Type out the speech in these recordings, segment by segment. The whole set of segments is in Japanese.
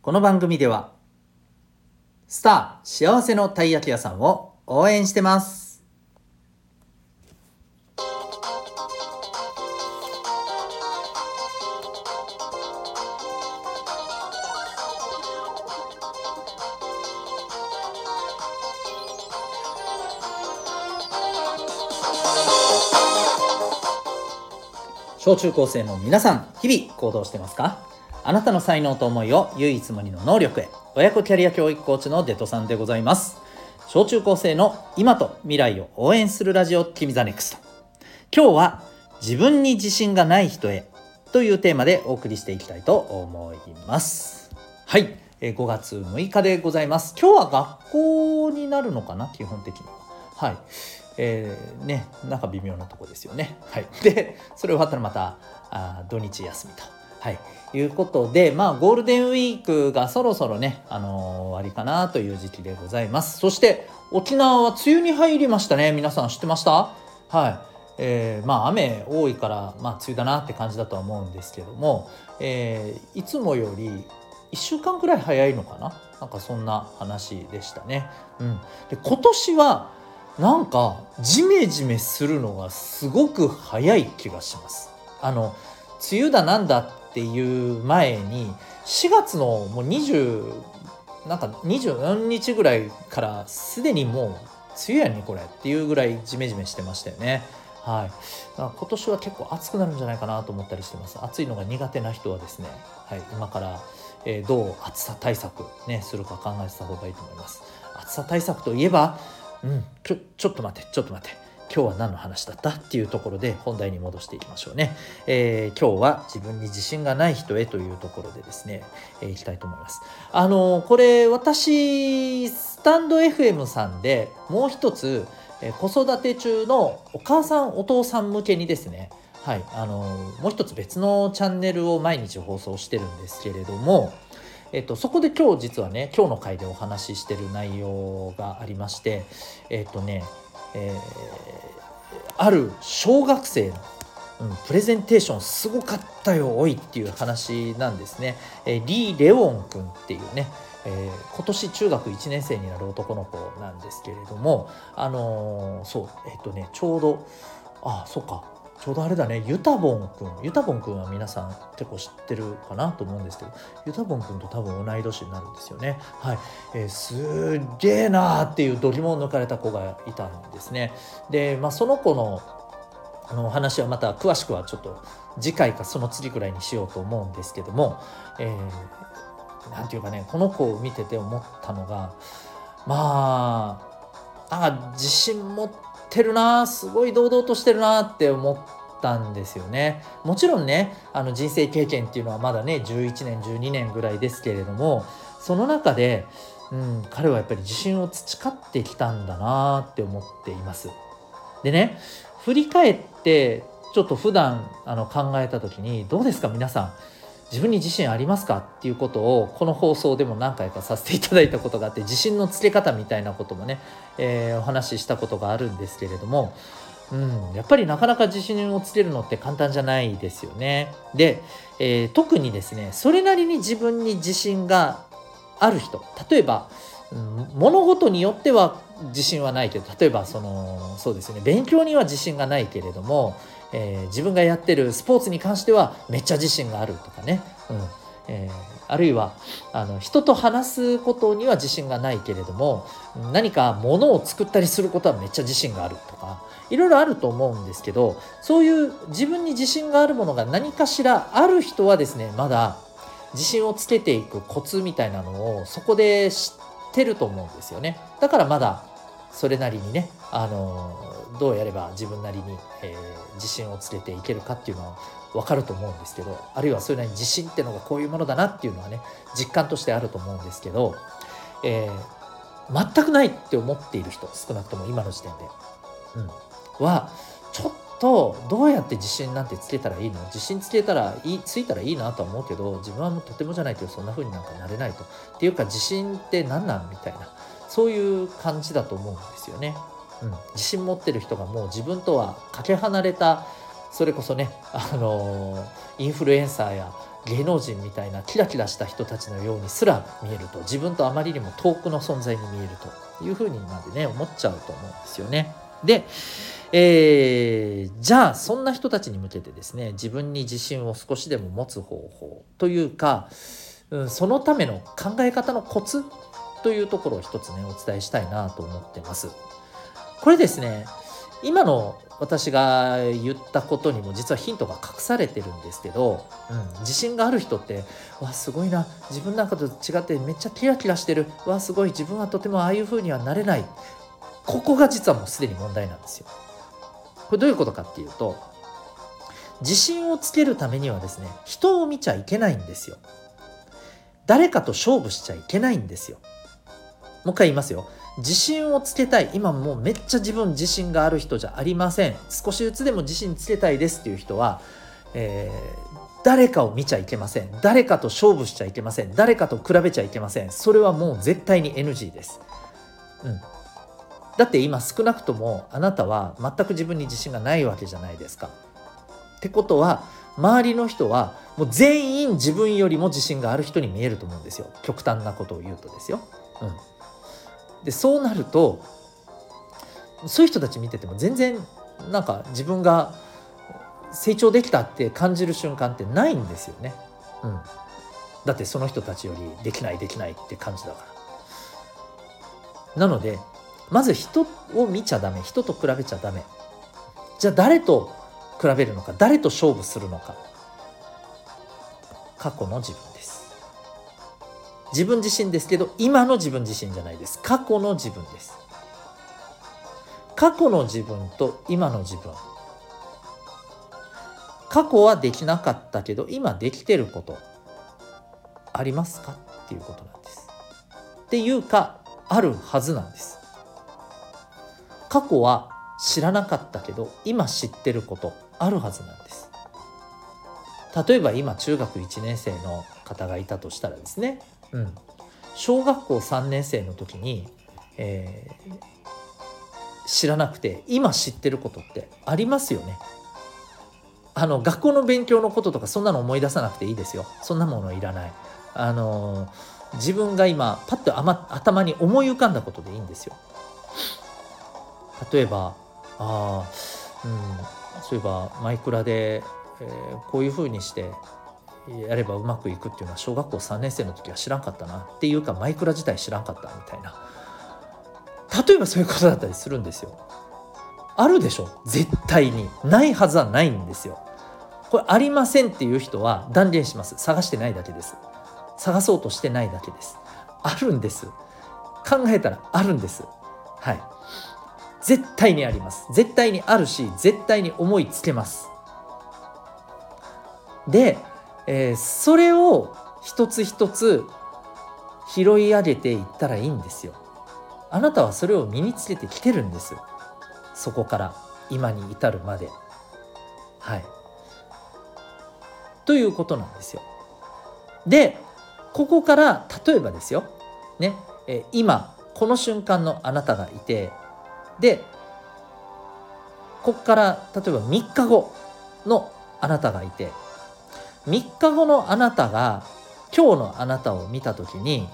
この番組ではスター幸せのたい焼き屋さんを応援してます。小中高生の皆さん日々行動してますか？あなたの才能と思いを唯一無二の能力へ。親子キャリア教育コーチのデトさんでございます。小中高生の今と未来を応援するラジオ君 the NEXT。今日は自分に自信がない人へというテーマでお送りしていきたいと思います。はい。5月6日でございます。今日は学校になるのかな？基本的には。はい。えーねなんか微妙なとこですよね。はい。でそれ終わったらまたあ土日休みと。はい、いうことで、まあ、ゴールデンウィークがそろそろね、あのー終わりかなという時期でございます。そして、沖縄は梅雨に入りましたね。皆さん知ってました？はい。えーまあ、雨多いから、まあ、梅雨だなって感じだとは思うんですけども、えーいつもより1週間くらい早いのかな？なんかそんな話でしたね。うん。で、今年は、なんか、ジメジメするのがすごく早い気がします。あの、梅雨だなんだっていう前に4月のもう20なんか24日ぐらいからすでにもう梅雨やんにこれっていうぐらいジメジメしてましたよね。はい、今年は結構暑くなるんじゃないかなと思ったりしてます。暑いのが苦手な人はですね、はい、今から、えーどう暑さ対策、ね、するか考えてた方がいいと思います。暑さ対策といえば、うん、ちょちょっと待ってちょっと待って。今日は何の話だったっていうところで本題に戻していきましょうね、えー今日は自分に自信がない人へというところでですね、えーいきたいと思います。あのーこれ私スタンド FM さんでもう一つ、え子育て中のお母さんお父さん向けにですね。はいあのもう一つ別のチャンネルを毎日放送してるんですけれどもえっと、そこで今日実はね今日の回でお話ししてる内容がありましてえっとねえーある小学生の、うん、プレゼンテーションすごかったよおいっていう話なんですね。えーリー・レオン君っていうね、えー今年中学1年生になる男の子なんですけれどもあのーそうえっ、とねちょうどあそうかちょうどあれだねユタボン君ユタボン君は皆さん結構知ってるかなと思うんですけどユタボン君と多分同い年になるんですよね。はい、えーすっげえなーっていう度肝を抜かれた子がいたんですね。でまあその子のあの話はまた詳しくはちょっと次回かその次ぐらいにしようと思うんですけども、えーていうかねこの子を見てて思ったのがまあなんか自信持っててるなすごい堂々としてるなって思ったんですよねもちろんねあの人生経験っていうのはまだね11年12年ぐらいですけれどもその中で、うん、彼はやっぱり自信を培ってきたんだなって思っています。でね振り返ってちょっと普段あの考えた時にどうですか皆さん？自分に自信ありますかっていうことをこの放送でも何回かさせていただいたことがあって自信のつけ方みたいなこともね、えーお話ししたことがあるんですけれども、うん、やっぱりなかなか自信をつけるのって簡単じゃないですよね。で、えー特にですねそれなりに自分に自信がある人例えば、うん物事によっては自信はないけど例えばそのそうですね。勉強には自信がないけれども、えー自分がやってるスポーツに関してはめっちゃ自信があるとかね、うん。えーあるいはあの人と話すことには自信がないけれども何か物を作ったりすることはめっちゃ自信があるとかいろいろあると思うんですけどそういう自分に自信があるものが何かしらある人はですねまだ自信をつけていくコツみたいなのをそこで知っててると思うんですよね。だからまだそれなりにねあのどうやれば自分なりに、えー自信をつけていけるかっていうのは分かると思うんですけどあるいはそれなりに自信ってのがこういうものだなっていうのはね実感としてあると思うんですけど、えー全くないって思っている人少なくとも今の時点で、うん、はとどうやって自信なんてつけたらいいの？自信つけたらいいついたらいいなとは思うけど自分はもうとてもじゃないけどそんな風になんかなれないと。っていうか自信って何なんみたいな。そういう感じだと思うんですよね。うん、自信持ってる人がもう自分とはかけ離れたそれこそねあのインフルエンサーや芸能人みたいなキラキラした人たちのようにすら見えると。自分とあまりにも遠くの存在に見えると。いうふうにまでね思っちゃうと思うんですよね。で、えー、じゃあそんな人たちに向けてですね自分に自信を少しでも持つ方法というか、うん、そのための考え方のコツというところを一つねお伝えしたいなと思ってます。これですね今の私が言ったことにも実はヒントが隠されてるんですけど、うん、自信がある人ってわすごいな自分なんかと違ってめっちゃキラキラしてるわすごい自分はとてもああいう風にはなれないここが実はもうすでに問題なんですよ。これどういうことかっていうと自信をつけるためにはですね人を見ちゃいけないんですよ。誰かと勝負しちゃいけないんですよ。もう一回言いますよ。自信をつけたい今もうめっちゃ自分自信がある人じゃありません少しずつでも自信つけたいですっていう人は、えー、誰かを見ちゃいけません誰かと勝負しちゃいけません誰かと比べちゃいけませんそれはもう絶対に NG です、うん、だって今少なくともあなたは全く自分に自信がないわけじゃないですか。ってことは周りの人はもう全員自分よりも自信がある人に見えると思うんですよ。極端なことを言うとですよ、うん。でそうなるとそういう人たち見てても全然なんか自分が成長できたって感じる瞬間ってないんですよね。うん、だってその人たちよりできないできないって感じだから。なのでまず人を見ちゃダメ人と比べちゃダメ。じゃあ誰と比べるのか誰と勝負するのか。過去の自分です。自分自身ですけど今の自分自身じゃないです。過去の自分です。過去の自分と今の自分。過去はできなかったけど今できてること。ありますか？っていうことなんです。っていうかあるはずなんです。過去は知らなかったけど今知ってることあるはずなんです例えば今中学1年生の方がいたとしたらですねうん、小学校3年生の時に、えー、知らなくて今知ってることってありますよね。あの学校の勉強のこととかそんなの思い出さなくていいですよ。そんなものいらない。あの自分が今パッと頭に思い浮かんだことでいいんですよ。例えばあ、うん、そういえばマイクラで、えー、こういうふうにしてやればうまくいくっていうのは小学校3年生の時は知らんかったなっていうかマイクラ自体知らんかったみたいな。例えばそういうことだったりするんですよ。あるでしょ？絶対に。ないはずはないんですよ。これありませんっていう人は断言します。探してないだけです。探そうとしてないだけです。あるんです。考えたらあるんです。はい。絶対にあります絶対にあるし絶対に思いつけますでえー、それを一つ一つ拾い上げていったらいいんですよ。あなたはそれを身につけてきてるんです。そこから今に至るまで。はい。ということなんですよ。で、ここから例えばですよ。ね、えー、今この瞬間のあなたがいてでここから例えば3日後のあなたがいて3日後のあなたが今日のあなたを見た時に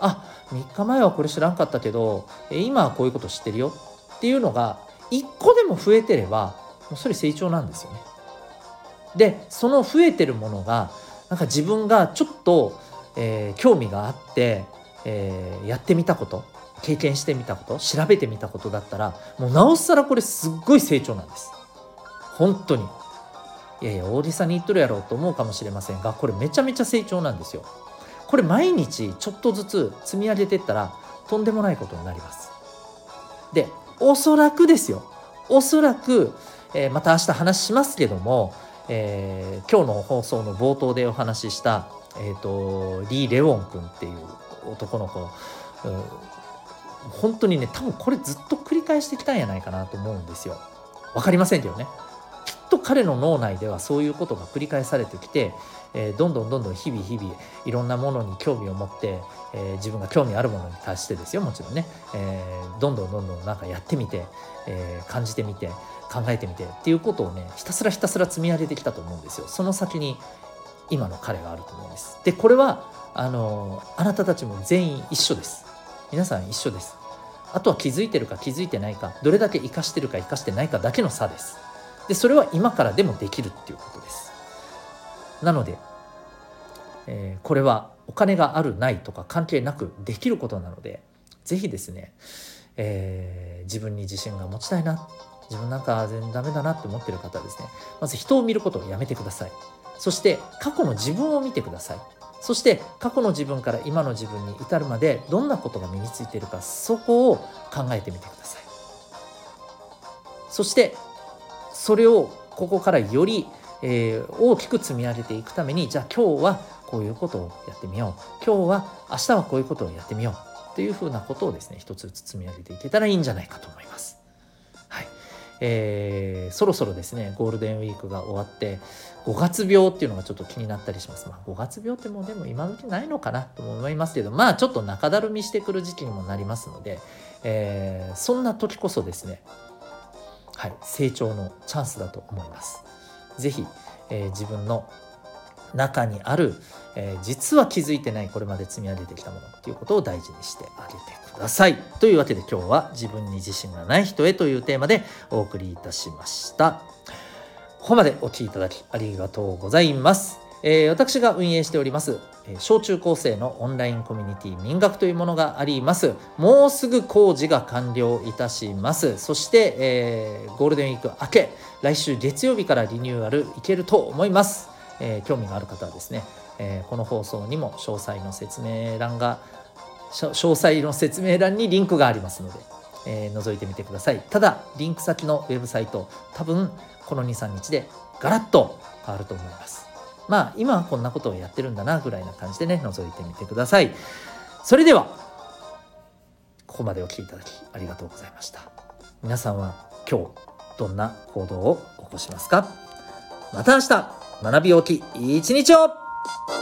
あ3日前はこれ知らんかったけど今はこういうこと知ってるよっていうのが1個でも増えてればもうそれ成長なんですよね。でその増えてるものがなんか自分がちょっと、えー、興味があって、えー、やってみたこと経験してみたこと調べてみたことだったらもうなおさらこれすっごい成長なんです。本当に。いやいや大げさに言っとるやろうと思うかもしれませんがこれめちゃめちゃ成長なんですよこれ毎日ちょっとずつ積み上げてったらとんでもないことになりますでおそらくですよおそらく、えー、また明日話しますけども、えー、今日の放送の冒頭でお話しした、えーと、リー・レウォン君っていう男の子、うん、本当にね多分これずっと繰り返してきたんやないかなと思うんですよ。分かりませんけどね。きっと彼の脳内ではそういうことが繰り返されてきて、えー、どんどんどんどん日々日々いろんなものに興味を持って、えー、自分が興味あるものに対してですよ。もちろんね、えー、どんどんどんどんなんかやってみて、え感じてみて考えてみてっていうことをねひたすらひたすら積み上げてきたと思うんですよ。その先に今の彼があると思うんです。でこれはあのあなたたちも全員一緒です。皆さん一緒です。あとは気づいてるか気づいてないかどれだけ生かしてるか生かしてないかだけの差です。でそれは今からでもできるっていうことです。なので、えー、これはお金があるないとか関係なくできることなので是非ですね、えー、自分に自信が持ちたいな自分なんか全然ダメだなって思ってる方はですねまず人を見ることをやめてください。そして過去の自分を見てください。そして過去の自分から今の自分に至るまでどんなことが身についているかそこを考えてみてください。そしてそれをここからより、えー、大きく積み上げていくためにじゃあ今日はこういうことをやってみよう。今日は明日はこういうことをやってみよう。というふうなことをですね一つずつ積み上げていけたらいいんじゃないかと思います。えー、そろそろですねゴールデンウィークが終わって5月病っていうのがちょっと気になったりします。まあ、5月病ってもうでも今時ないのかなと思いますけどまあちょっと中だるみしてくる時期にもなりますので、えー、そんな時こそですね、はい、成長のチャンスだと思います。是非、えー、自分の中にある、えー、実は気づいてないこれまで積み上げてきたものっていうことを大事にしてあげてください。というわけで今日は自分に自信がない人へというテーマでお送りいたしました。ここまでお聴きいただきありがとうございます。えー、私が運営しております、えー、小中高生のオンラインコミュニティ民学というものがあります。もうすぐ工事が完了いたします。そして、えー、ゴールデンウィーク明け、来週月曜日からリニューアルいけると思います。え興味がある方はですね、えこの放送にも詳細の説明欄が詳細の説明欄にリンクがありますので、え覗いてみてください。ただ、リンク先のウェブサイト、多分この23日でガラッと変わると思います。まあ今はこんなことをやってるんだなぐらいな感じでね覗いてみてください。それではここまでお聴きいただきありがとうございました。皆さんは今日どんな行動を起こしますか？また明日！学びおき一日を。